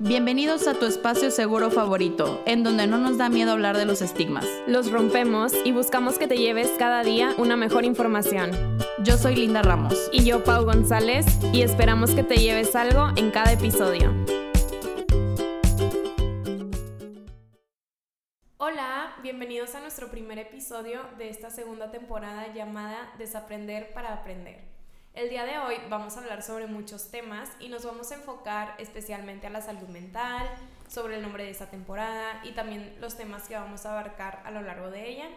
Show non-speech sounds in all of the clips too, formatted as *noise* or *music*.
Bienvenidos a tu espacio seguro favorito, en donde no nos da miedo hablar de los estigmas. Los rompemos y buscamos que te lleves cada día una mejor información. Yo soy Linda Ramos. Y yo, Pau González, y esperamos que te lleves algo en cada episodio. Hola, bienvenidos a nuestro primer episodio de esta segunda temporada llamada Desaprender para Aprender. El día de hoy vamos a hablar sobre muchos temas y nos vamos a enfocar especialmente a la salud mental, sobre el nombre de esta temporada y también los temas que vamos a abarcar a lo largo de ella.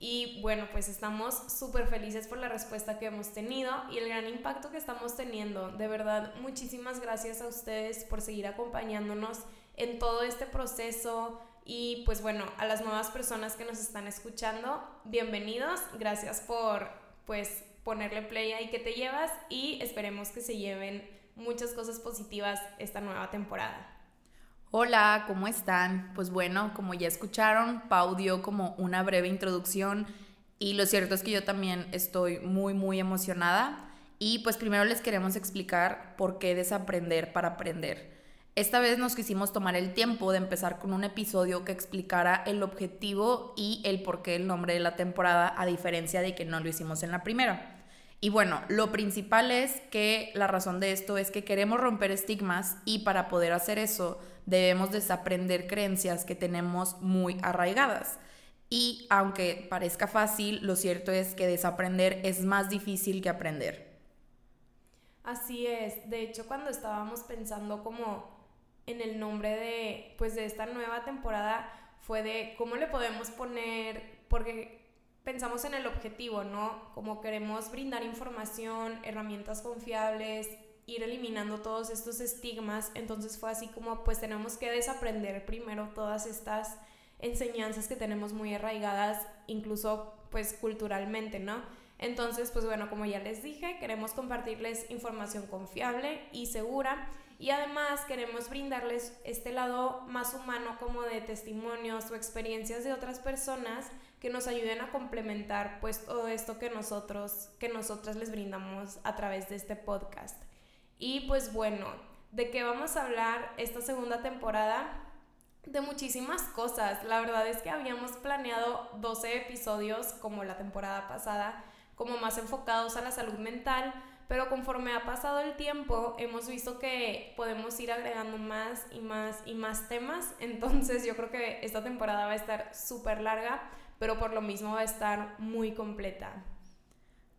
Y bueno, pues estamos súper felices por la respuesta que hemos tenido y el gran impacto que estamos teniendo. De verdad, muchísimas gracias a ustedes por seguir acompañándonos en todo este proceso. Y pues bueno, a las nuevas personas que nos están escuchando, bienvenidos. Gracias por pues ponerle play ahí que te llevas y esperemos que se lleven muchas cosas positivas esta nueva temporada. Hola, ¿cómo están? Pues bueno, como ya escucharon, Pau dio como una breve introducción y lo cierto es que yo también estoy muy, muy emocionada y pues primero les queremos explicar por qué desaprender para aprender. Esta vez nos quisimos tomar el tiempo de empezar con un episodio que explicara el objetivo y el por qué el nombre de la temporada, a diferencia de que no lo hicimos en la primera. Y bueno, lo principal es que la razón de esto es que queremos romper estigmas y para poder hacer eso debemos desaprender creencias que tenemos muy arraigadas. Y aunque parezca fácil, lo cierto es que desaprender es más difícil que aprender. Así es. De hecho, cuando estábamos pensando como en el nombre de pues de esta nueva temporada fue de cómo le podemos poner porque pensamos en el objetivo, ¿no? Como queremos brindar información, herramientas confiables, ir eliminando todos estos estigmas, entonces fue así como pues tenemos que desaprender primero todas estas enseñanzas que tenemos muy arraigadas, incluso pues culturalmente, ¿no? Entonces, pues bueno, como ya les dije, queremos compartirles información confiable y segura y además queremos brindarles este lado más humano como de testimonios o experiencias de otras personas que nos ayuden a complementar pues todo esto que nosotros que nosotras les brindamos a través de este podcast. Y pues bueno, ¿de qué vamos a hablar esta segunda temporada? De muchísimas cosas. La verdad es que habíamos planeado 12 episodios como la temporada pasada, como más enfocados a la salud mental, pero conforme ha pasado el tiempo hemos visto que podemos ir agregando más y más y más temas, *laughs* entonces yo creo que esta temporada va a estar súper larga, pero por lo mismo va a estar muy completa.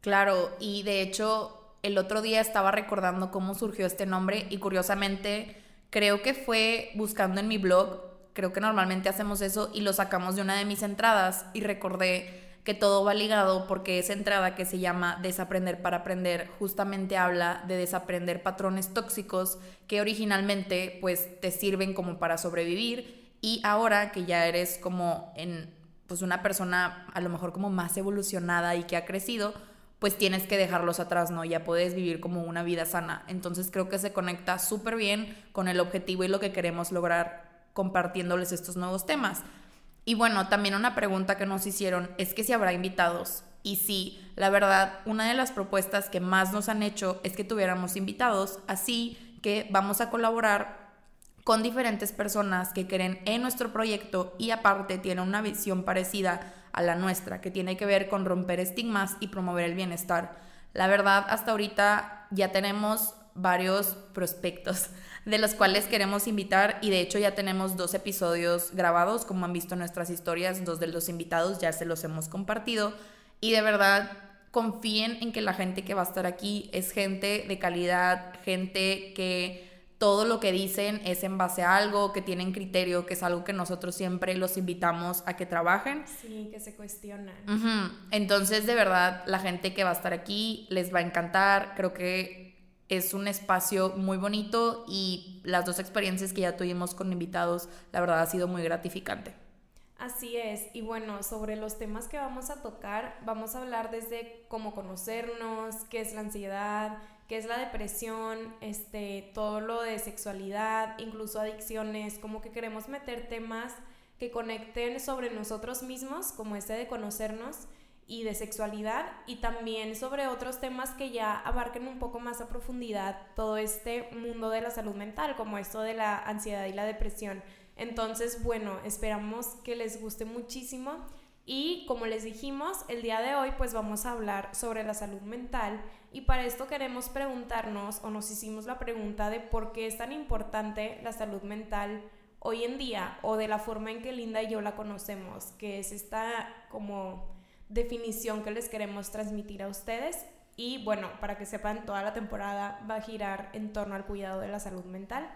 Claro, y de hecho el otro día estaba recordando cómo surgió este nombre y curiosamente creo que fue buscando en mi blog, creo que normalmente hacemos eso y lo sacamos de una de mis entradas y recordé que todo va ligado porque esa entrada que se llama Desaprender para Aprender justamente habla de desaprender patrones tóxicos que originalmente pues te sirven como para sobrevivir y ahora que ya eres como en pues una persona a lo mejor como más evolucionada y que ha crecido, pues tienes que dejarlos atrás, ¿no? Ya puedes vivir como una vida sana. Entonces creo que se conecta súper bien con el objetivo y lo que queremos lograr compartiéndoles estos nuevos temas. Y bueno, también una pregunta que nos hicieron es que si habrá invitados. Y sí, la verdad, una de las propuestas que más nos han hecho es que tuviéramos invitados, así que vamos a colaborar con diferentes personas que creen en nuestro proyecto y aparte tienen una visión parecida a la nuestra, que tiene que ver con romper estigmas y promover el bienestar. La verdad, hasta ahorita ya tenemos varios prospectos de los cuales queremos invitar y de hecho ya tenemos dos episodios grabados, como han visto en nuestras historias, dos de los invitados ya se los hemos compartido y de verdad confíen en que la gente que va a estar aquí es gente de calidad, gente que todo lo que dicen es en base a algo, que tienen criterio, que es algo que nosotros siempre los invitamos a que trabajen. Sí, que se cuestionan. Entonces, de verdad, la gente que va a estar aquí les va a encantar. Creo que es un espacio muy bonito y las dos experiencias que ya tuvimos con invitados, la verdad ha sido muy gratificante. Así es, y bueno, sobre los temas que vamos a tocar, vamos a hablar desde cómo conocernos, qué es la ansiedad, qué es la depresión, este, todo lo de sexualidad, incluso adicciones, como que queremos meter temas que conecten sobre nosotros mismos, como este de conocernos, y de sexualidad y también sobre otros temas que ya abarquen un poco más a profundidad todo este mundo de la salud mental, como esto de la ansiedad y la depresión. Entonces, bueno, esperamos que les guste muchísimo y como les dijimos, el día de hoy pues vamos a hablar sobre la salud mental y para esto queremos preguntarnos o nos hicimos la pregunta de por qué es tan importante la salud mental hoy en día o de la forma en que Linda y yo la conocemos, que es esta como definición que les queremos transmitir a ustedes. Y bueno, para que sepan, toda la temporada va a girar en torno al cuidado de la salud mental.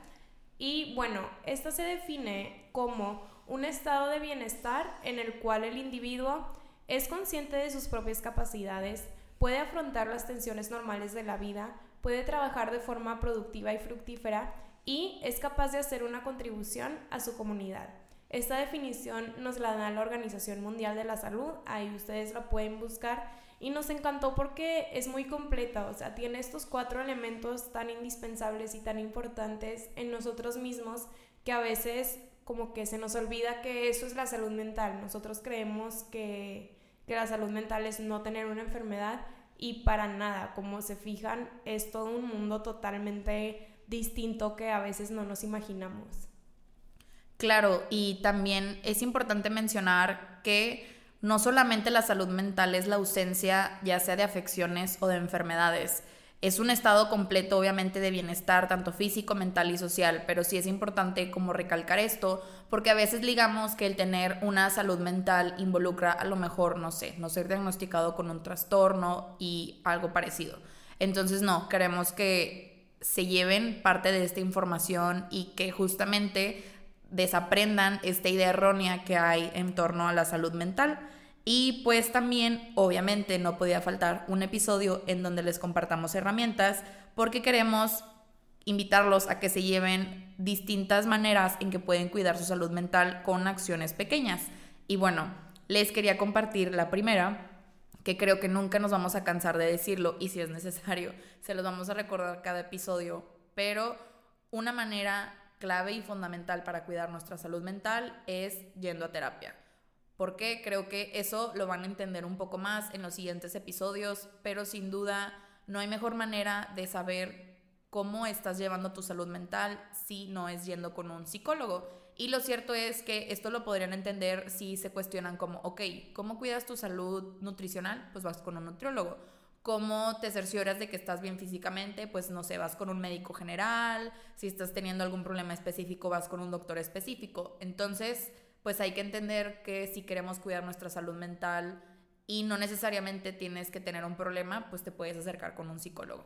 Y bueno, esta se define como un estado de bienestar en el cual el individuo es consciente de sus propias capacidades, puede afrontar las tensiones normales de la vida, puede trabajar de forma productiva y fructífera y es capaz de hacer una contribución a su comunidad. Esta definición nos la da la Organización Mundial de la Salud, ahí ustedes la pueden buscar y nos encantó porque es muy completa, o sea, tiene estos cuatro elementos tan indispensables y tan importantes en nosotros mismos que a veces como que se nos olvida que eso es la salud mental. Nosotros creemos que, que la salud mental es no tener una enfermedad y para nada, como se fijan, es todo un mundo totalmente distinto que a veces no nos imaginamos. Claro, y también es importante mencionar que no solamente la salud mental es la ausencia ya sea de afecciones o de enfermedades, es un estado completo obviamente de bienestar, tanto físico, mental y social, pero sí es importante como recalcar esto, porque a veces digamos que el tener una salud mental involucra a lo mejor, no sé, no ser diagnosticado con un trastorno y algo parecido. Entonces no, queremos que se lleven parte de esta información y que justamente desaprendan esta idea errónea que hay en torno a la salud mental. Y pues también, obviamente, no podía faltar un episodio en donde les compartamos herramientas porque queremos invitarlos a que se lleven distintas maneras en que pueden cuidar su salud mental con acciones pequeñas. Y bueno, les quería compartir la primera, que creo que nunca nos vamos a cansar de decirlo y si es necesario, se los vamos a recordar cada episodio, pero una manera clave y fundamental para cuidar nuestra salud mental es yendo a terapia. Porque creo que eso lo van a entender un poco más en los siguientes episodios, pero sin duda no hay mejor manera de saber cómo estás llevando tu salud mental si no es yendo con un psicólogo. Y lo cierto es que esto lo podrían entender si se cuestionan como, ok, ¿cómo cuidas tu salud nutricional? Pues vas con un nutriólogo cómo te cercioras de que estás bien físicamente, pues no sé, vas con un médico general, si estás teniendo algún problema específico, vas con un doctor específico. Entonces, pues hay que entender que si queremos cuidar nuestra salud mental y no necesariamente tienes que tener un problema, pues te puedes acercar con un psicólogo.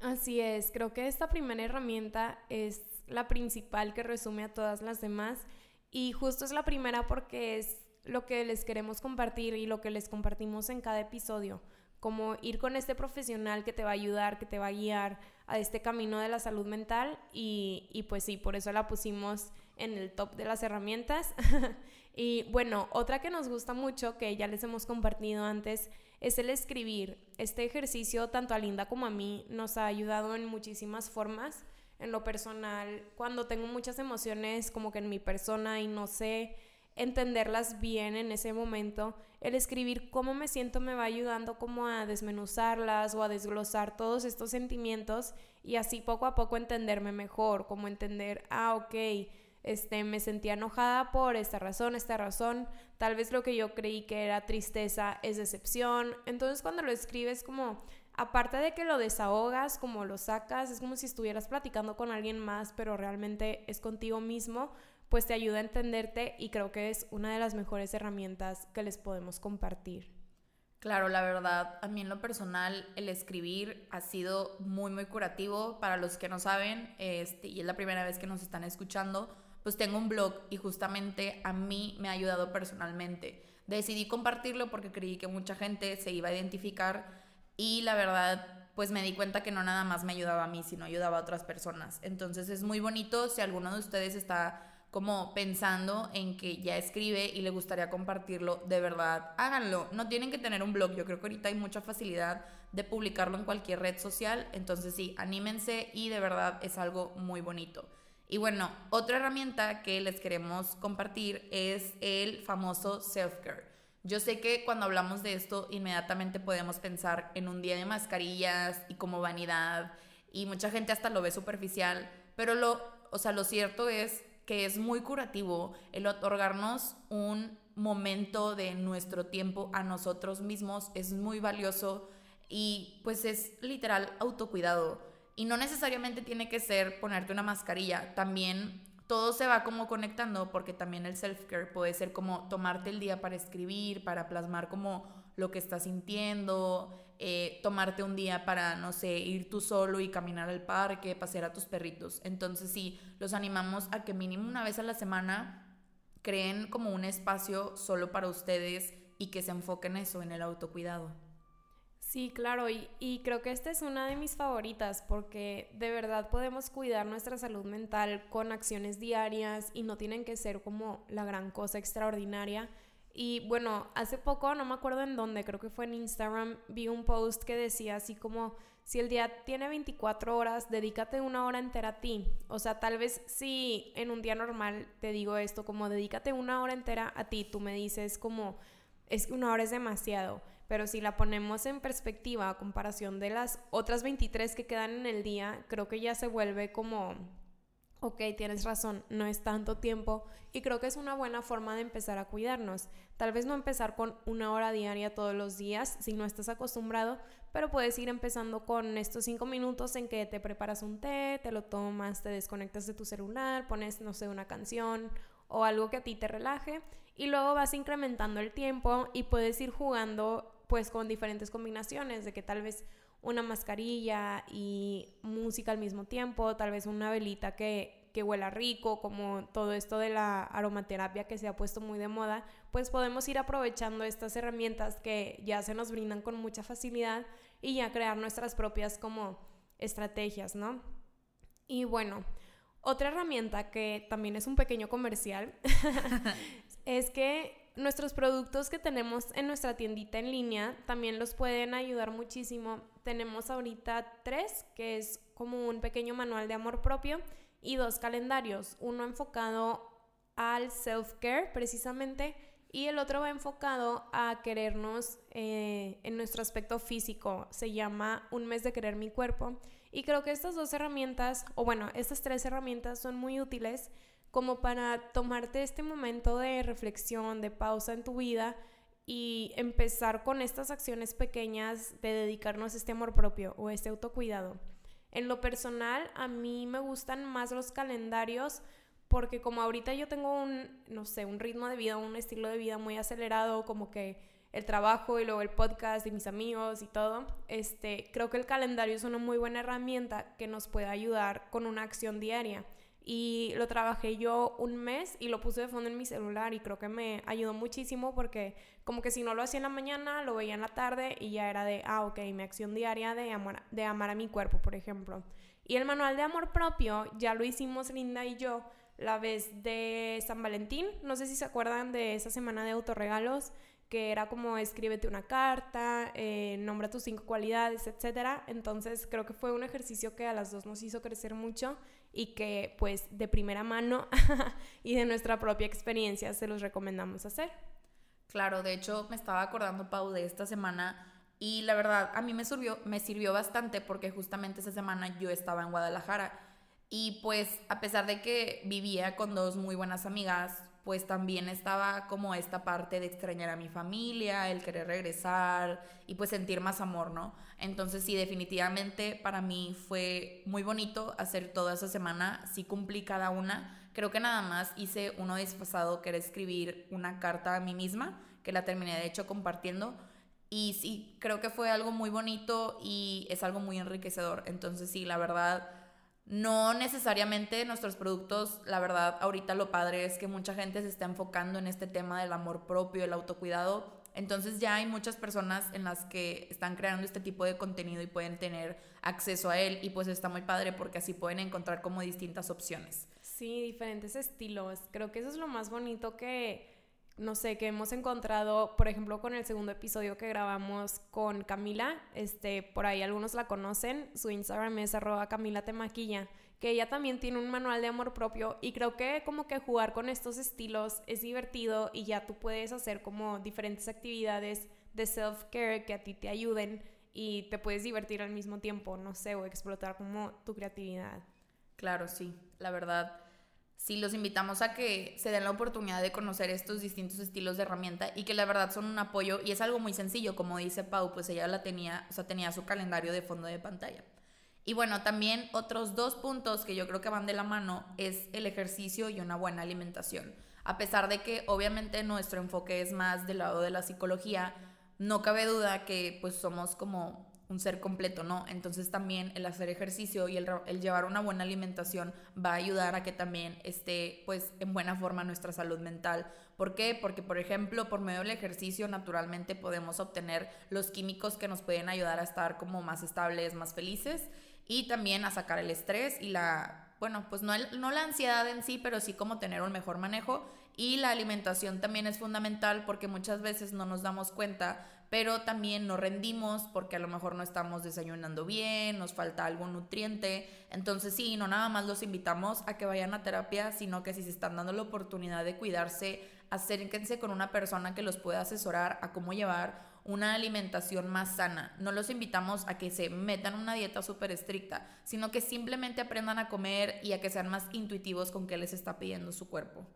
Así es, creo que esta primera herramienta es la principal que resume a todas las demás y justo es la primera porque es lo que les queremos compartir y lo que les compartimos en cada episodio como ir con este profesional que te va a ayudar, que te va a guiar a este camino de la salud mental y, y pues sí, por eso la pusimos en el top de las herramientas. *laughs* y bueno, otra que nos gusta mucho, que ya les hemos compartido antes, es el escribir. Este ejercicio, tanto a Linda como a mí, nos ha ayudado en muchísimas formas. En lo personal, cuando tengo muchas emociones como que en mi persona y no sé entenderlas bien en ese momento, el escribir cómo me siento me va ayudando como a desmenuzarlas o a desglosar todos estos sentimientos y así poco a poco entenderme mejor, como entender, ah, ok, este, me sentía enojada por esta razón, esta razón, tal vez lo que yo creí que era tristeza es decepción, entonces cuando lo escribes como, aparte de que lo desahogas, como lo sacas, es como si estuvieras platicando con alguien más, pero realmente es contigo mismo, pues te ayuda a entenderte y creo que es una de las mejores herramientas que les podemos compartir. Claro, la verdad, a mí en lo personal el escribir ha sido muy, muy curativo. Para los que no saben, este, y es la primera vez que nos están escuchando, pues tengo un blog y justamente a mí me ha ayudado personalmente. Decidí compartirlo porque creí que mucha gente se iba a identificar y la verdad, pues me di cuenta que no nada más me ayudaba a mí, sino ayudaba a otras personas. Entonces es muy bonito si alguno de ustedes está como pensando en que ya escribe y le gustaría compartirlo, de verdad, háganlo. No tienen que tener un blog, yo creo que ahorita hay mucha facilidad de publicarlo en cualquier red social, entonces sí, anímense y de verdad es algo muy bonito. Y bueno, otra herramienta que les queremos compartir es el famoso self-care. Yo sé que cuando hablamos de esto, inmediatamente podemos pensar en un día de mascarillas y como vanidad, y mucha gente hasta lo ve superficial, pero lo, o sea, lo cierto es que es muy curativo el otorgarnos un momento de nuestro tiempo a nosotros mismos, es muy valioso y pues es literal autocuidado. Y no necesariamente tiene que ser ponerte una mascarilla, también todo se va como conectando porque también el self-care puede ser como tomarte el día para escribir, para plasmar como lo que estás sintiendo, eh, tomarte un día para, no sé, ir tú solo y caminar al parque, pasear a tus perritos. Entonces sí, los animamos a que mínimo una vez a la semana creen como un espacio solo para ustedes y que se enfoquen eso, en el autocuidado. Sí, claro, y, creo que esta es una de mis favoritas porque de verdad podemos cuidar nuestra salud mental con acciones diarias y no tienen que ser como la gran cosa extraordinaria. Y bueno, hace poco, no me acuerdo en dónde, creo que fue en Instagram, vi un post que decía así como, si el día tiene 24 horas, dedícate una hora entera a ti. O sea, tal vez si en un día normal te digo esto, como dedícate una hora entera a ti, tú me dices como, es que una hora es demasiado pero si la ponemos en perspectiva a comparación de las otras 23 que quedan en el día, creo que ya se vuelve como, ok, tienes razón, no es tanto tiempo y creo que es una buena forma de empezar a cuidarnos. Tal vez no empezar con una hora diaria todos los días si no estás acostumbrado, pero puedes ir empezando con estos cinco minutos en que te preparas un té, te lo tomas, te desconectas de tu celular, pones, no sé, una canción o algo que a ti te relaje y luego vas incrementando el tiempo y puedes ir jugando pues con diferentes combinaciones de que tal vez una mascarilla y música al mismo tiempo, tal vez una velita que, que huela rico, como todo esto de la aromaterapia que se ha puesto muy de moda, pues podemos ir aprovechando estas herramientas que ya se nos brindan con mucha facilidad y ya crear nuestras propias como estrategias, ¿no? Y bueno, otra herramienta que también es un pequeño comercial *laughs* *laughs* es que nuestros productos que tenemos en nuestra tiendita en línea también los pueden ayudar muchísimo. Tenemos ahorita tres, que es como un pequeño manual de amor propio, y dos calendarios, uno enfocado al self-care precisamente y el otro va enfocado a querernos eh, en nuestro aspecto físico. Se llama Un mes de querer mi cuerpo. Y creo que estas dos herramientas, o bueno, estas tres herramientas son muy útiles como para tomarte este momento de reflexión, de pausa en tu vida y empezar con estas acciones pequeñas de dedicarnos este amor propio o este autocuidado. En lo personal, a mí me gustan más los calendarios porque como ahorita yo tengo un, no sé, un ritmo de vida, un estilo de vida muy acelerado, como que el trabajo y luego el podcast y mis amigos y todo, este, creo que el calendario es una muy buena herramienta que nos puede ayudar con una acción diaria y lo trabajé yo un mes y lo puse de fondo en mi celular y creo que me ayudó muchísimo porque como que si no lo hacía en la mañana, lo veía en la tarde y ya era de, ah, ok, mi acción diaria de amar, de amar a mi cuerpo, por ejemplo. Y el manual de amor propio ya lo hicimos Linda y yo la vez de San Valentín, no sé si se acuerdan de esa semana de autorregalos que era como escríbete una carta, eh, nombra tus cinco cualidades, etc. Entonces creo que fue un ejercicio que a las dos nos hizo crecer mucho y que pues de primera mano *laughs* y de nuestra propia experiencia se los recomendamos hacer. Claro, de hecho me estaba acordando, Pau, de esta semana y la verdad a mí me sirvió, me sirvió bastante porque justamente esa semana yo estaba en Guadalajara y pues a pesar de que vivía con dos muy buenas amigas, pues también estaba como esta parte de extrañar a mi familia, el querer regresar y pues sentir más amor, ¿no? Entonces sí, definitivamente para mí fue muy bonito hacer toda esa semana, sí cumplí cada una, creo que nada más hice uno desfasado que era escribir una carta a mí misma, que la terminé de hecho compartiendo. Y sí, creo que fue algo muy bonito y es algo muy enriquecedor. Entonces sí, la verdad no necesariamente nuestros productos, la verdad, ahorita lo padre es que mucha gente se está enfocando en este tema del amor propio, el autocuidado. Entonces ya hay muchas personas en las que están creando este tipo de contenido y pueden tener acceso a él y pues está muy padre porque así pueden encontrar como distintas opciones. Sí, diferentes estilos. Creo que eso es lo más bonito que, no sé, que hemos encontrado, por ejemplo, con el segundo episodio que grabamos con Camila, este, por ahí algunos la conocen, su Instagram es arroba Camila que ella también tiene un manual de amor propio y creo que como que jugar con estos estilos es divertido y ya tú puedes hacer como diferentes actividades de self-care que a ti te ayuden y te puedes divertir al mismo tiempo, no sé, o explotar como tu creatividad. Claro, sí, la verdad. Sí, los invitamos a que se den la oportunidad de conocer estos distintos estilos de herramienta y que la verdad son un apoyo y es algo muy sencillo, como dice Pau, pues ella la tenía, o tenía su calendario de fondo de pantalla. Y bueno, también otros dos puntos que yo creo que van de la mano es el ejercicio y una buena alimentación. A pesar de que obviamente nuestro enfoque es más del lado de la psicología, no cabe duda que pues somos como un ser completo, ¿no? Entonces también el hacer ejercicio y el, el, llevar una buena alimentación va a ayudar a que también esté pues en buena forma nuestra salud mental. ¿Por qué? Porque por ejemplo por medio del ejercicio naturalmente podemos obtener los químicos que nos pueden ayudar a estar como más estables, más felices y también a sacar el estrés y la, bueno, pues no, no la ansiedad en sí, pero sí como tener un mejor manejo. Y la alimentación también es fundamental porque muchas veces no nos damos cuenta, pero también no rendimos porque a lo mejor no estamos desayunando bien, nos falta algún nutriente. Entonces sí, no nada más los invitamos a que vayan a terapia, sino que si se están dando la oportunidad de cuidarse, acérquense con una persona que los pueda asesorar a cómo llevar una alimentación más sana. No los invitamos a que se metan una dieta súper estricta, sino que simplemente aprendan a comer y a que sean más intuitivos con qué les está pidiendo su cuerpo.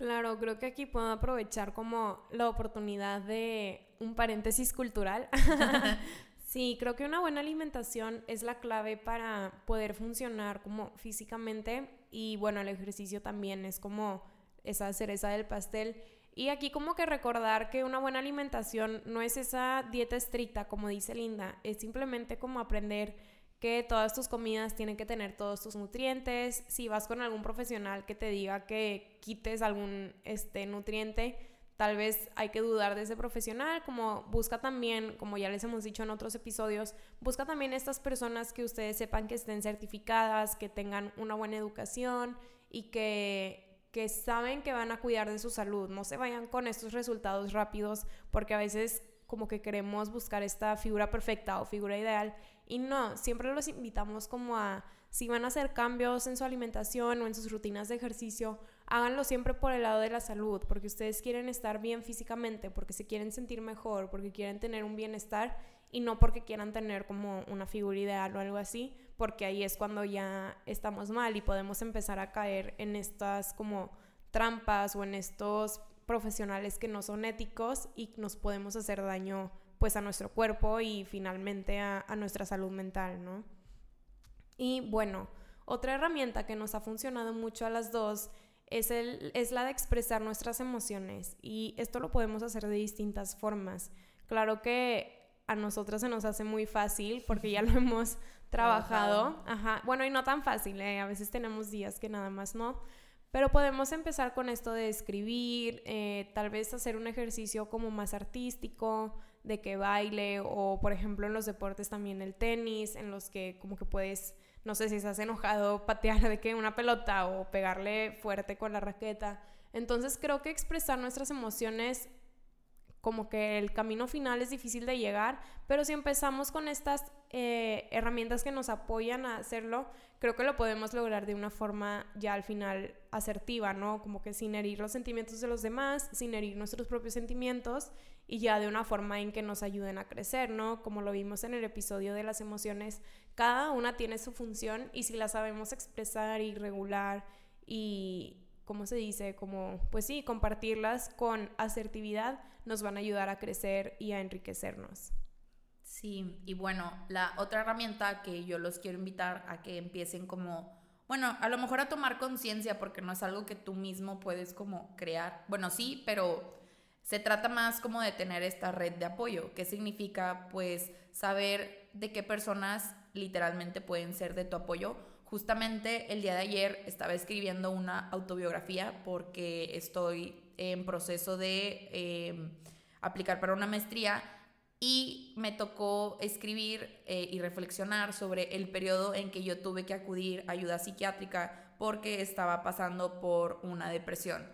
Claro, creo que aquí puedo aprovechar como la oportunidad de un paréntesis cultural. *laughs* sí, creo que una buena alimentación es la clave para poder funcionar como físicamente y bueno, el ejercicio también es como esa cereza del pastel. Y aquí como que recordar que una buena alimentación no es esa dieta estricta, como dice Linda, es simplemente como aprender que todas tus comidas tienen que tener todos tus nutrientes. Si vas con algún profesional que te diga que quites algún este, nutriente, tal vez hay que dudar de ese profesional, como busca también, como ya les hemos dicho en otros episodios, busca también estas personas que ustedes sepan que estén certificadas, que tengan una buena educación y que que saben que van a cuidar de su salud. No se vayan con estos resultados rápidos porque a veces como que queremos buscar esta figura perfecta o figura ideal y no, siempre los invitamos como a si van a hacer cambios en su alimentación o en sus rutinas de ejercicio, háganlo siempre por el lado de la salud, porque ustedes quieren estar bien físicamente, porque se quieren sentir mejor, porque quieren tener un bienestar y no porque quieran tener como una figura ideal o algo así, porque ahí es cuando ya estamos mal y podemos empezar a caer en estas como trampas o en estos profesionales que no son éticos y nos podemos hacer daño pues a nuestro cuerpo y finalmente a, nuestra salud mental, ¿no? Y bueno, otra herramienta que nos ha funcionado mucho a las dos es, el, es la de expresar nuestras emociones y esto lo podemos hacer de distintas formas. Claro que a nosotros se nos hace muy fácil porque ya lo *laughs* hemos trabajado. Ajá. Bueno, y no tan fácil, ¿eh? a veces tenemos días que nada más no. Pero podemos empezar con esto de escribir, eh, tal vez hacer un ejercicio como más artístico, de que baile, o por ejemplo en los deportes también el tenis, en los que como que puedes, no sé si estás enojado, *laughs* patear de que una pelota o pegarle fuerte con la raqueta. Entonces creo que expresar nuestras emociones como que el camino final es difícil de llegar, pero si empezamos con estas eh, herramientas que nos apoyan a hacerlo, creo que lo podemos lograr de una forma ya al final asertiva, ¿no? Como que sin herir los sentimientos de los demás, sin herir nuestros propios sentimientos y ya de una forma en que nos ayuden a crecer, ¿no? Como lo vimos en el episodio de las emociones, cada una tiene su función y si la sabemos expresar y regular y ¿cómo se dice? Como, pues sí, compartirlas con asertividad nos van a ayudar a crecer y a enriquecernos. Sí, y bueno, la otra herramienta que yo los quiero invitar a que empiecen como, bueno, a lo mejor a tomar conciencia porque no es algo que tú mismo puedes como crear. Bueno, sí, pero se trata más como de tener esta red de apoyo. ¿Qué significa? Pues saber de qué personas literalmente pueden ser de tu apoyo Justamente el día de ayer estaba escribiendo una autobiografía porque estoy en proceso de em, aplicar para una maestría y me tocó escribir eh, y reflexionar sobre el periodo en que yo tuve que acudir a ayuda psiquiátrica porque estaba pasando por una depresión.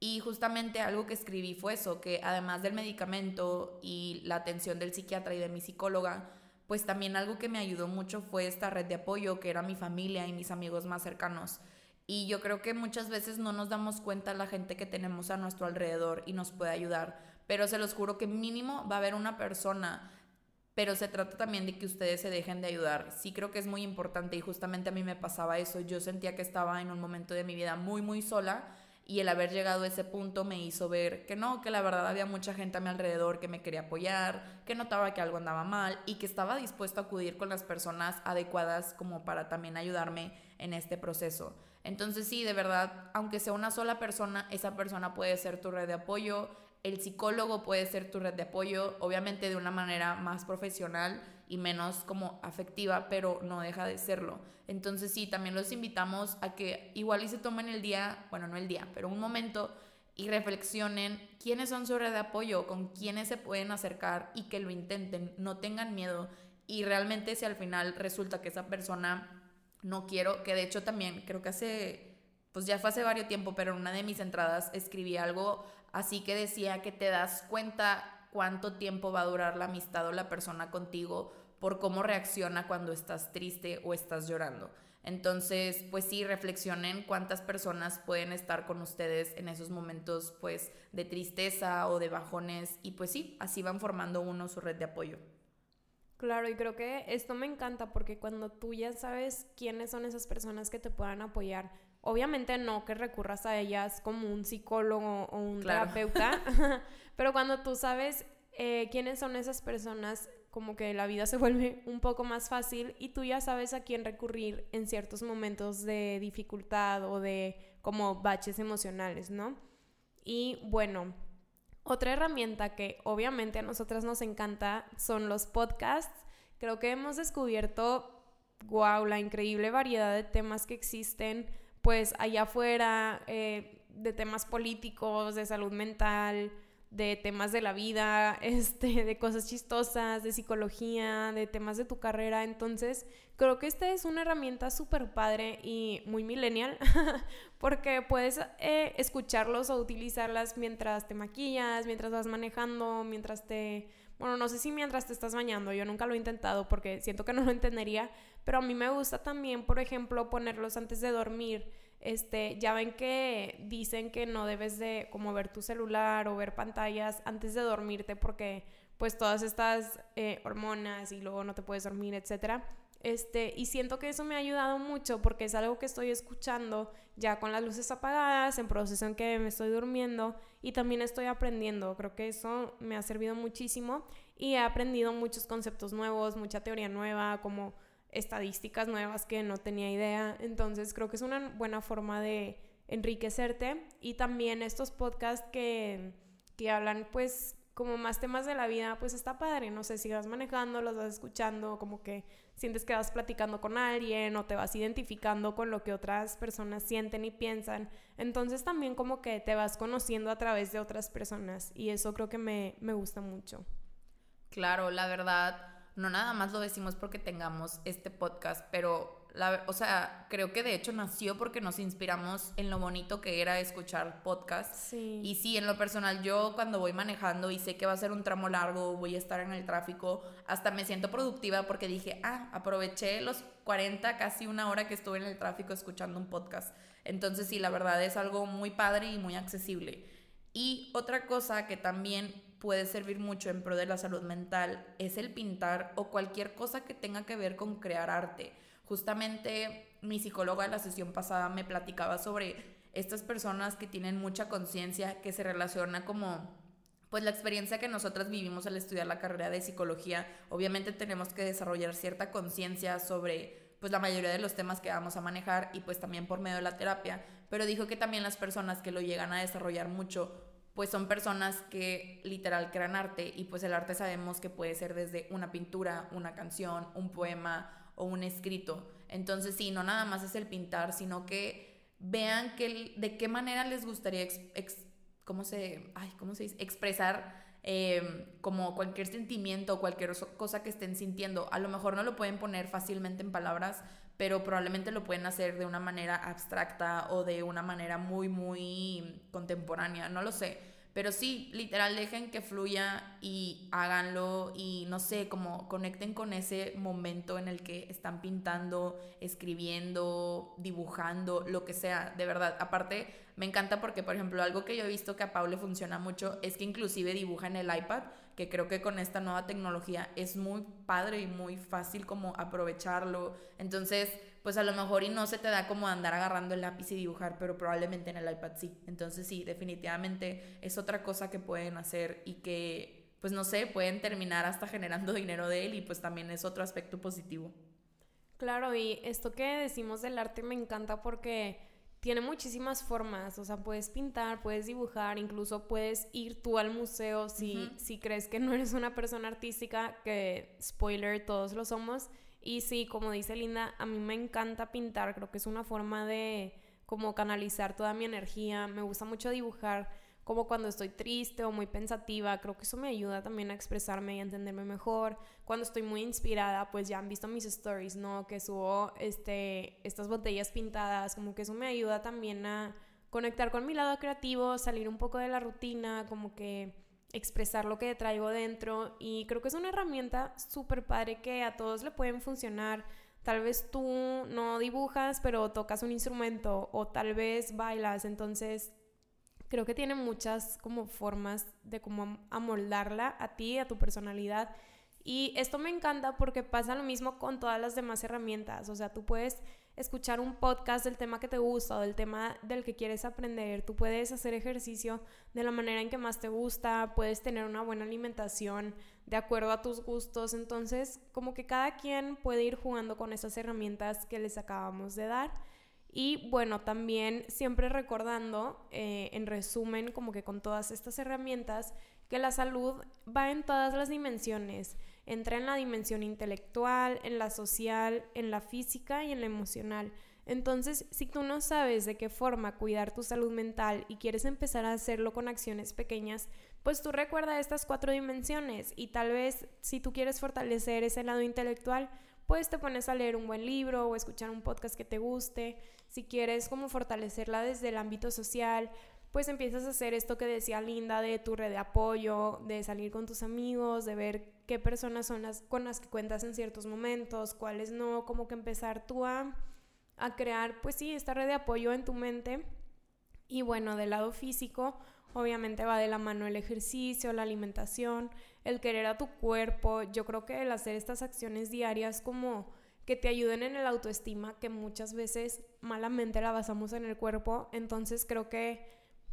Y justamente algo que escribí fue eso, que además del medicamento y la atención del psiquiatra y de mi psicóloga, pues también algo que me ayudó mucho fue esta red de apoyo que era mi familia y mis amigos más cercanos. Y yo creo que muchas veces no nos damos cuenta la gente que tenemos a nuestro alrededor y nos puede ayudar. Pero se los juro que mínimo va a haber una persona. Pero se trata también de que ustedes se dejen de ayudar. Sí creo que es muy importante y justamente a mí me pasaba eso. Yo sentía que estaba en un momento de mi vida muy, muy sola y el haber llegado a ese punto me hizo ver que no, que la verdad había mucha gente a mi alrededor que me quería apoyar, que notaba que algo andaba mal y que estaba dispuesto a acudir con las personas adecuadas como para también ayudarme en este proceso. Entonces sí, de verdad, aunque sea una sola persona, esa persona puede ser tu red de apoyo, el psicólogo puede ser tu red de apoyo, obviamente de una manera más profesional y menos como afectiva, pero no deja de serlo. Entonces sí, también los invitamos a que igual y se tomen el día, bueno, no el día, pero un momento y reflexionen quiénes son su red de apoyo, con quiénes se pueden acercar y que lo intenten, no tengan miedo y realmente si al final resulta que esa persona no quiero, que de hecho también creo que hace, pues ya fue hace varios tiempo, pero en una de mis entradas escribí algo así que decía que te das cuenta cuánto tiempo va a durar la amistad o la persona contigo por cómo reacciona cuando estás triste o estás llorando. Entonces, pues sí, reflexionen cuántas personas pueden estar con ustedes en esos momentos pues de tristeza o de bajones y pues sí, así van formando uno su red de apoyo. Claro, y creo que esto me encanta porque cuando tú ya sabes quiénes son esas personas que te puedan apoyar, obviamente no que recurras a ellas como un psicólogo o un terapeuta, *laughs* pero cuando tú sabes eh, quiénes son esas personas, como que la vida se vuelve un poco más fácil y tú ya sabes a quién recurrir en ciertos momentos de dificultad o de como baches emocionales, ¿no? Y bueno, otra herramienta que obviamente a nosotras nos encanta son los podcasts. Creo que hemos descubierto, wow, la increíble variedad de temas que existen, pues allá afuera, eh, de temas políticos, de salud mental, de temas de la vida, *laughs* este, de cosas chistosas, de psicología, de temas de tu carrera. Entonces, creo que esta es una herramienta súper padre y muy millennial, *laughs* porque puedes eh, escucharlos o utilizarlas mientras te maquillas, mientras vas manejando, mientras te... Bueno, no sé si mientras te estás bañando, yo nunca lo he intentado porque siento que no lo entendería, pero a mí me gusta también, por ejemplo, ponerlos antes de dormir este, ya ven que dicen que no debes de como ver tu celular o ver pantallas antes de dormirte porque pues todas estas eh, hormonas y luego no te puedes dormir, etcétera. Este, y siento que eso me ha ayudado mucho porque es algo que estoy escuchando ya con las luces apagadas, en proceso en que me estoy durmiendo y también estoy aprendiendo. Creo que eso me ha servido muchísimo y he aprendido muchos conceptos nuevos, mucha teoría nueva, como estadísticas nuevas que no tenía idea. Entonces creo que es una buena forma de enriquecerte y también estos podcasts que, que hablan pues como más temas de la vida, pues está padre, no sé, si vas manejando, los vas escuchando, como que sientes que vas platicando con alguien o te vas identificando con lo que otras personas sienten y piensan. Entonces también como que te vas conociendo a través de otras personas y eso creo que me, me gusta mucho. Claro, la verdad, no nada más lo decimos porque tengamos este podcast, pero, la, o sea, creo que de hecho nació porque nos inspiramos en lo bonito que era escuchar podcasts. Y sí, en lo personal, yo cuando voy manejando y sé que va a ser un tramo largo, voy a estar en el tráfico, hasta me siento productiva porque dije, ah, aproveché los 40, casi una hora que estuve en el tráfico escuchando un podcast. Entonces sí, la verdad es algo muy padre y muy accesible. Y otra cosa que también puede servir mucho en pro de la salud mental es el pintar o cualquier cosa que tenga que ver con crear arte. Justamente mi psicóloga en la sesión pasada me platicaba sobre estas personas que tienen mucha conciencia, que se relaciona como pues la experiencia que nosotras vivimos al estudiar la carrera de psicología, obviamente tenemos que desarrollar cierta conciencia sobre pues la mayoría de los temas que vamos a manejar y pues también por medio de la terapia, pero dijo que también las personas que lo llegan a desarrollar mucho pues son personas que literal crean arte y pues el arte sabemos que puede ser desde una pintura, una canción, un poema o un escrito. Entonces sí, no nada más es el pintar, sino que vean que, de qué manera les gustaría, ¿cómo, se, ay, ¿cómo se expresar em, como cualquier sentimiento o cualquier cosa que estén sintiendo. A lo mejor no lo pueden poner fácilmente en palabras, pero probablemente lo pueden hacer de una manera abstracta o de una manera muy, muy contemporánea, no lo sé. Pero sí, literal, dejen que fluya y háganlo y no sé, como conecten con ese momento en el que están pintando, escribiendo, dibujando, lo que sea, de verdad. Aparte, me encanta porque, por ejemplo, algo que yo he visto que a Pau le funciona mucho es que inclusive dibuja en el iPad, que creo que con esta nueva tecnología es muy padre y muy fácil como aprovecharlo. Entonces, pues a lo mejor y no se te da como andar agarrando el lápiz y dibujar, pero probablemente en el iPad sí. Entonces sí, definitivamente es otra cosa que pueden hacer y que, pues no sé, pueden terminar hasta generando *laughs* dinero de él y pues también es otro aspecto positivo. Claro, y esto que decimos del arte me encanta porque tiene muchísimas formas, o sea, puedes pintar, puedes dibujar, incluso puedes ir tú al museo si, si crees que no eres una persona artística, que spoiler, todos lo somos, y sí, como dice Linda, a mí me encanta pintar, creo que es una forma de como canalizar toda mi energía, me gusta mucho dibujar como cuando estoy triste o muy pensativa, creo que eso me ayuda también a expresarme y a entenderme mejor. Cuando estoy muy inspirada, pues ya han visto mis stories, ¿no? Que subo este, estas botellas pintadas, como que eso me ayuda también a conectar con mi lado creativo, salir un poco de la rutina, como que expresar lo que traigo dentro y creo que es una herramienta súper padre que a todos le pueden funcionar. Tal vez tú no dibujas, pero tocas un instrumento o tal vez bailas, entonces creo que tiene muchas como formas de cómo amoldarla a ti, a tu personalidad. Y esto me encanta porque pasa lo mismo con todas las demás herramientas. O sea, tú puedes escuchar un podcast del tema que te gusta o del tema del que quieres aprender. Tú puedes hacer ejercicio de la manera en que más te gusta, puedes tener una buena alimentación de acuerdo a tus gustos. Entonces, como que cada quien puede ir jugando con esas herramientas que les acabamos de dar. Y bueno, también siempre recordando, eh, en resumen, como que con todas estas herramientas, que la salud va en todas las dimensiones. Entra en la dimensión intelectual, en la social, en la física y en la emocional. Entonces, si tú no sabes de qué forma cuidar tu salud mental y quieres empezar a hacerlo con acciones pequeñas, pues tú recuerda estas cuatro dimensiones y tal vez si tú quieres fortalecer ese lado intelectual, pues te pones a leer un buen libro o escuchar un podcast que te guste. Si quieres como fortalecerla desde el ámbito social, pues empiezas a hacer esto que decía Linda de tu red de apoyo, de salir con tus amigos, de ver qué personas son las con las que cuentas en ciertos momentos, cuáles no, como que empezar tú a, a crear, pues sí, esta red de apoyo en tu mente. Y bueno, del lado físico, Obviamente va de la mano el ejercicio, la alimentación, el querer a tu cuerpo. Yo creo que el hacer estas acciones diarias como que te ayuden en el autoestima, que muchas veces malamente la basamos en el cuerpo. Entonces creo que,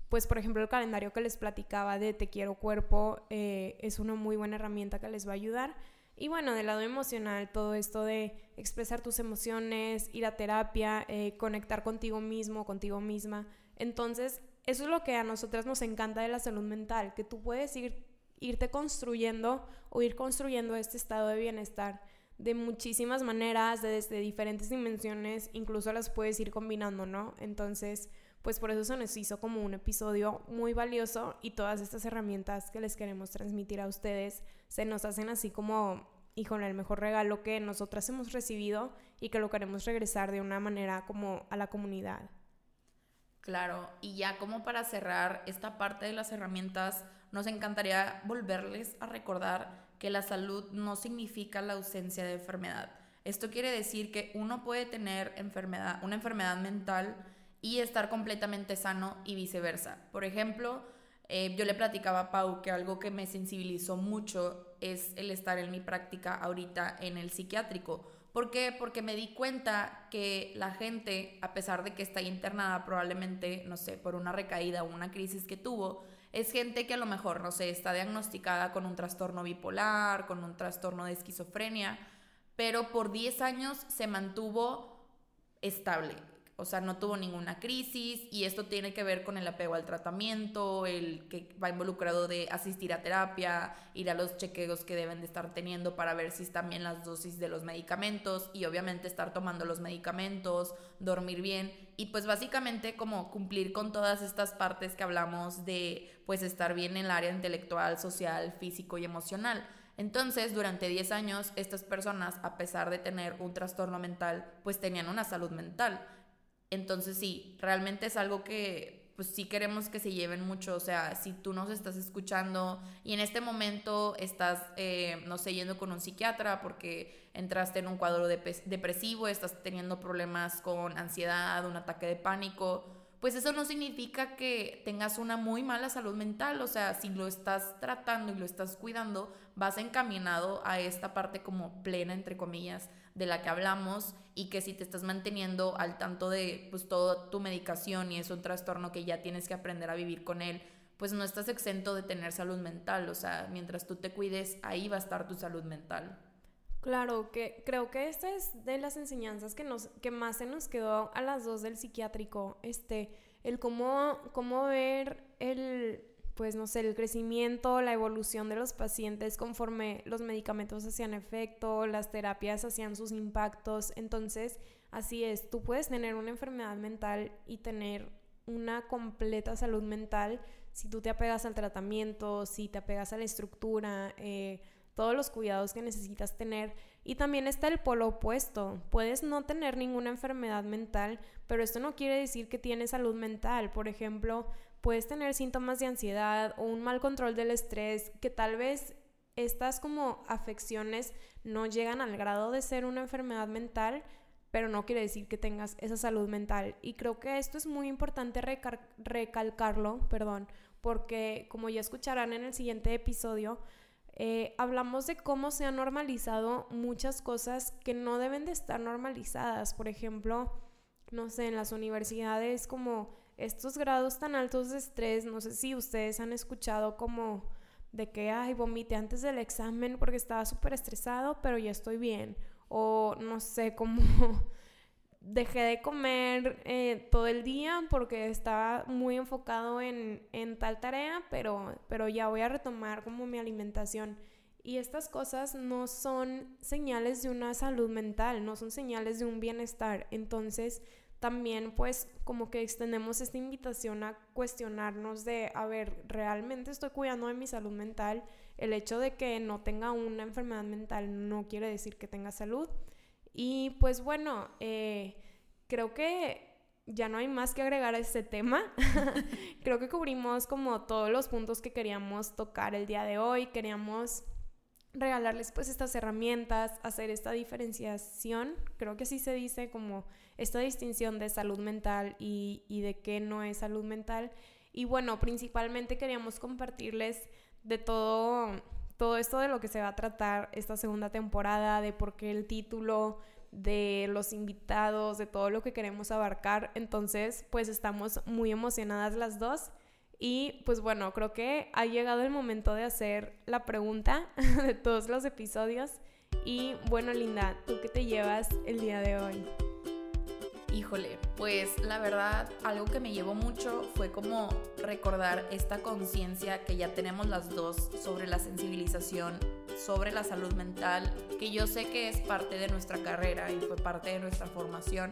pues por ejemplo, el calendario que les platicaba de Te quiero cuerpo eh, es una muy buena herramienta que les va a ayudar. Y bueno, del lado emocional, todo esto de expresar tus emociones, ir a terapia, eh, conectar contigo mismo, contigo misma. Entonces, eso es lo que a nosotras nos encanta de la salud mental, que tú puedes ir, irte construyendo o ir construyendo este estado de bienestar de muchísimas maneras, desde diferentes dimensiones, incluso las puedes ir combinando, ¿no? Entonces, pues por eso se nos hizo como un episodio muy valioso y todas estas herramientas que les queremos transmitir a ustedes se nos hacen así como, híjole, el mejor regalo que nosotras hemos recibido y que lo queremos regresar de una manera como a la comunidad. Claro, y ya como para cerrar esta parte de las herramientas, nos encantaría volverles a recordar que la salud no significa la ausencia de enfermedad. Esto quiere decir que uno puede tener enfermedad, una enfermedad mental y estar completamente sano y viceversa. Por ejemplo, eh, yo le platicaba a Pau que algo que me sensibilizó mucho es el estar en mi práctica ahorita en el psiquiátrico ¿Por qué? Porque me di cuenta que la gente, a pesar de que está internada probablemente, no sé, por una recaída o una crisis que tuvo, es gente que a lo mejor, no sé, está diagnosticada con un trastorno bipolar, con un trastorno de esquizofrenia, pero por 10 años se mantuvo estable o sea, no tuvo ninguna crisis y esto tiene que ver con el apego al tratamiento, el que va involucrado de asistir a terapia, ir a los chequeos que deben de estar teniendo para ver si están bien las dosis de los medicamentos y obviamente estar tomando los medicamentos, dormir bien y pues básicamente como cumplir con todas estas partes que hablamos de pues estar bien en el área intelectual, social, físico y emocional. Entonces, durante 10 años, estas personas, a pesar de tener un trastorno mental, pues tenían una salud mental. Entonces sí, realmente es algo que pues sí queremos que se lleven mucho, o sea, si tú nos estás escuchando y en este momento estás, eh, no sé, yendo con un psiquiatra porque entraste en un cuadro depresivo, estás teniendo problemas con ansiedad, un ataque de pánico, pues eso no significa que tengas una muy mala salud mental, o sea, si lo estás tratando y lo estás cuidando, vas encaminado a esta parte como plena, entre comillas, de la que hablamos y que si te estás manteniendo al tanto de pues toda tu medicación y es un trastorno que ya tienes que aprender a vivir con él, pues no estás exento de tener salud mental, o sea, mientras tú te cuides, ahí va a estar tu salud mental. Claro, que creo que esta es de las enseñanzas que, nos, que más se nos quedó a las dos del psiquiátrico, este, el cómo, cómo ver el, pues no sé, el crecimiento, la evolución de los pacientes conforme los medicamentos hacían efecto, las terapias hacían sus impactos, entonces, así es, tú puedes tener una enfermedad mental y tener una completa salud mental si tú te apegas al tratamiento, si te apegas a la estructura, eh, todos los cuidados que necesitas tener. Y también está el polo opuesto. Puedes no tener ninguna enfermedad mental, pero esto no quiere decir que tienes salud mental. Por ejemplo, puedes tener síntomas de ansiedad o un mal control del estrés, que tal vez estas como afecciones no llegan al grado de ser una enfermedad mental, pero no quiere decir que tengas esa salud mental. Y creo que esto es muy importante recalcarlo, perdón, porque como ya escucharán en el siguiente episodio, eh, hablamos de cómo se han normalizado muchas cosas que no deben de estar normalizadas. Por ejemplo, no sé, en las universidades como estos grados tan altos de estrés, no sé si ustedes han escuchado como de que, ay, vomité antes del examen porque estaba súper estresado, pero ya estoy bien. O no sé, *laughs* como dejé de comer eh, todo el día porque estaba muy enfocado en, tal tarea, pero, pero ya voy a retomar como mi alimentación. Y estas cosas no son señales de una salud mental, no son señales de un bienestar. Entonces, también pues como que extendemos esta invitación a cuestionarnos de, a ver, ¿realmente estoy cuidando de mi salud mental? El hecho de que no tenga una enfermedad mental no quiere decir que tenga salud. Y pues bueno, eh, creo que ya no hay más que agregar a este tema. *laughs* creo que cubrimos como todos los puntos que queríamos tocar el día de hoy. Queríamos regalarles pues estas herramientas, hacer esta diferenciación, creo que así se dice como esta distinción de salud mental y, de qué no es salud mental. Y bueno, principalmente queríamos compartirles de todo todo esto de lo que se va a tratar esta segunda temporada, de por qué el título, de los invitados, de todo lo que queremos abarcar. Entonces, pues estamos muy emocionadas las dos. Y pues bueno, creo que ha llegado el momento de hacer la pregunta *laughs* de todos los episodios. Y bueno, Linda, ¿tú qué te llevas el día de hoy? Híjole, pues la verdad, algo que me llevó mucho fue como recordar esta conciencia que ya tenemos las dos sobre la sensibilización, sobre la salud mental, que yo sé que es parte de nuestra carrera y fue parte de nuestra formación,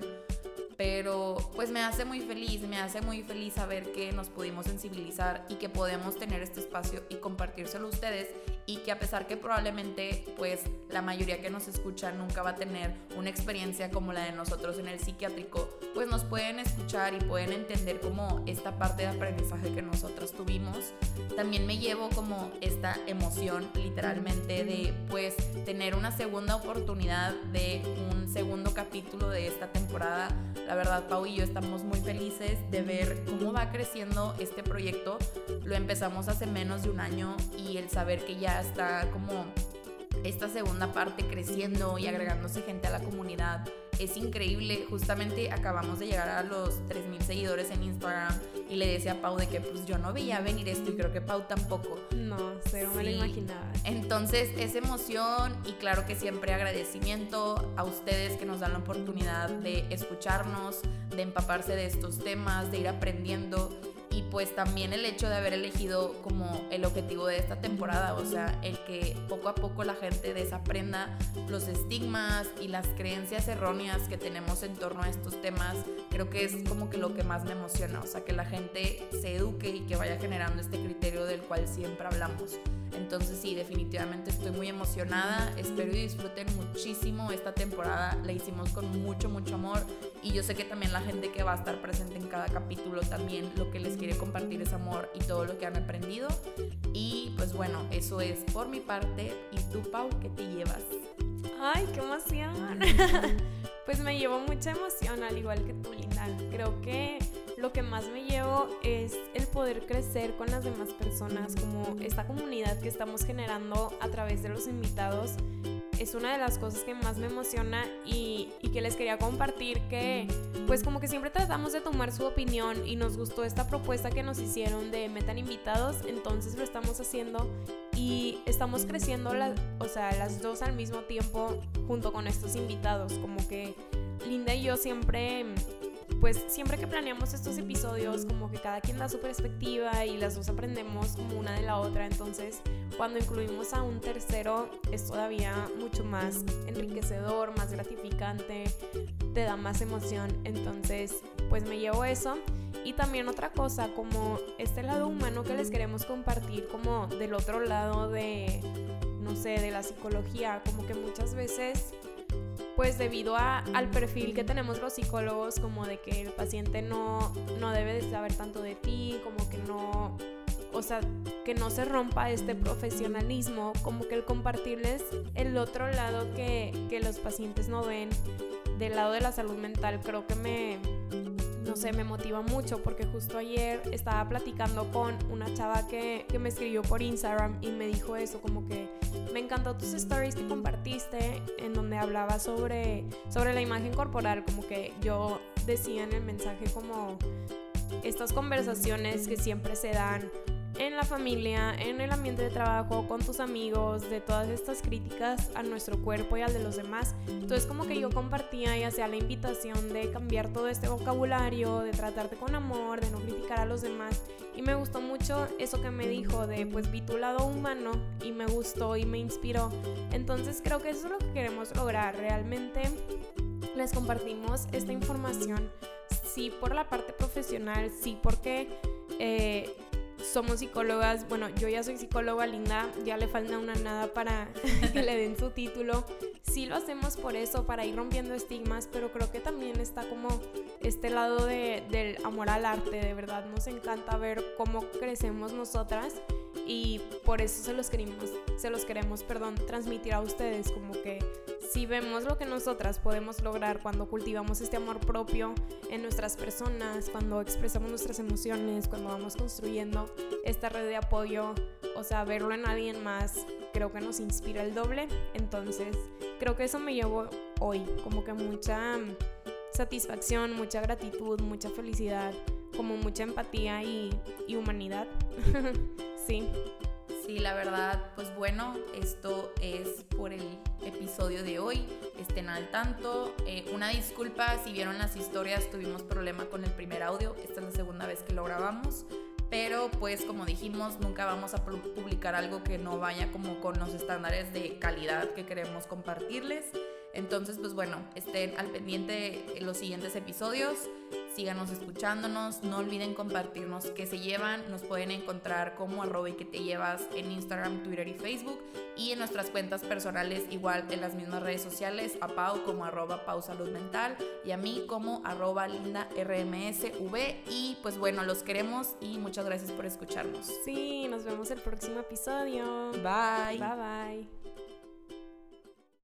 pero pues me hace muy feliz, me hace muy feliz saber que nos pudimos sensibilizar y que podemos tener este espacio y compartírselo a ustedes y que a pesar que probablemente pues la mayoría que nos escucha nunca va a tener una experiencia como la de nosotros en el psiquiátrico, pues nos pueden escuchar y pueden entender como esta parte de aprendizaje que nosotros tuvimos. También me llevo como esta emoción literalmente de pues tener una segunda oportunidad de un segundo capítulo de esta temporada la verdad, Pau y yo estamos muy felices de ver cómo va creciendo este proyecto. Lo empezamos hace menos de un año y el saber que ya está como esta segunda parte creciendo y agregándose gente a la comunidad es increíble. Justamente acabamos de llegar a los 3.000 seguidores en Instagram y le decía a Pau de que pues yo no veía venir esto y creo que Pau tampoco. No, cero me lo imaginaba. Entonces es emoción y claro que siempre agradecimiento a ustedes que nos dan la oportunidad de escucharnos, de empaparse de estos temas, de ir aprendiendo y pues también el hecho de haber elegido como el objetivo de esta temporada, o sea, el que poco a poco la gente desaprenda los estigmas y las creencias erróneas que tenemos en torno a estos temas, creo que es como que lo que más me emociona, o sea, que la gente se eduque y que vaya generando este criterio del cual siempre hablamos. Entonces sí, definitivamente estoy muy emocionada. Espero y disfruten muchísimo esta temporada. La hicimos con mucho, mucho amor. Y yo sé que también la gente que va a estar presente en cada capítulo también lo que les quiere compartir es amor y todo lo que han aprendido. Y pues bueno, eso es por mi parte. ¿Y tú, Pau, qué te llevas? ¡Ay, qué emoción! *laughs* pues me llevo mucha emoción, al igual que tú, Linda. Creo que lo que más me llevo es el poder crecer con las demás personas, como esta comunidad que estamos generando a través de los invitados. Es una de las cosas que más me emociona y, y que les quería compartir que pues como que siempre tratamos de tomar su opinión y nos gustó esta propuesta que nos hicieron de metan invitados, entonces lo estamos haciendo y estamos creciendo o sea, las dos al mismo tiempo junto con estos invitados, como que Linda y yo siempre pues siempre que planeamos estos episodios, como que cada quien da su perspectiva y las dos aprendemos como una de la otra. Entonces, cuando incluimos a un tercero, es todavía mucho más enriquecedor, más gratificante, te da más emoción. Entonces, pues me llevo eso. Y también otra cosa, como este lado humano que les queremos compartir, como del otro lado de, no sé, de la psicología, como que muchas veces pues debido a, al perfil que tenemos los psicólogos, como de que el paciente no, no debe de saber tanto de ti, como que no, o sea, que no se rompa este profesionalismo, como que el compartirles el otro lado que, que los pacientes no ven, del lado de la salud mental, creo que me, no sé, me motiva mucho porque justo ayer estaba platicando con una chava que, que, me escribió por Instagram y me dijo eso, como que me encantó tus stories que compartiste en donde hablaba sobre, sobre la imagen corporal, como que yo decía en el mensaje como estas conversaciones que siempre se dan en la familia, en el ambiente de trabajo, con tus amigos, de todas estas críticas a nuestro cuerpo y al de los demás. Entonces como que yo compartía y hacía la invitación de cambiar todo este vocabulario, de tratarte con amor, de no criticar a los demás. Y me gustó mucho eso que me dijo de pues vi tu lado humano y me gustó y me inspiró. Entonces creo que eso es lo que queremos lograr. Realmente les compartimos esta información, sí por la parte profesional, sí porque... Eh, somos psicólogas, bueno, yo ya soy psicóloga linda, ya le falta una nada para *laughs* que le den su título. Sí lo hacemos por eso, para ir rompiendo estigmas, pero creo que también está como este lado de, del amor al arte, de verdad nos encanta ver cómo crecemos nosotras y por eso se los queremos, se los queremos, perdón, transmitir a ustedes como que si vemos lo que nosotras podemos lograr cuando cultivamos este amor propio en nuestras personas, cuando expresamos nuestras emociones, cuando vamos construyendo esta red de apoyo, o sea, verlo en alguien más, creo que nos inspira el doble. Entonces, creo que eso me llevó hoy, como que mucha satisfacción, mucha gratitud, mucha felicidad, como mucha empatía y, y humanidad. *laughs* sí. Sí, la verdad, pues bueno, esto es por el episodio de hoy. Estén al tanto. Eh, una disculpa si vieron las historias, tuvimos problema con el primer audio. Esta es la segunda vez que lo grabamos. Pero pues como dijimos, nunca vamos a publicar algo que no vaya como con los estándares de calidad que queremos compartirles. Entonces, pues bueno, estén al pendiente los siguientes episodios síganos escuchándonos, no olviden compartirnos qué se llevan, nos pueden encontrar como arroba y que te llevas en Instagram, Twitter y Facebook y en nuestras cuentas personales igual en las mismas redes sociales, a Pau como arroba Pau Salud Mental y a mí como arroba Linda RMSV y pues bueno, los queremos y muchas gracias por escucharnos. Sí, nos vemos el próximo episodio. Bye. Bye bye.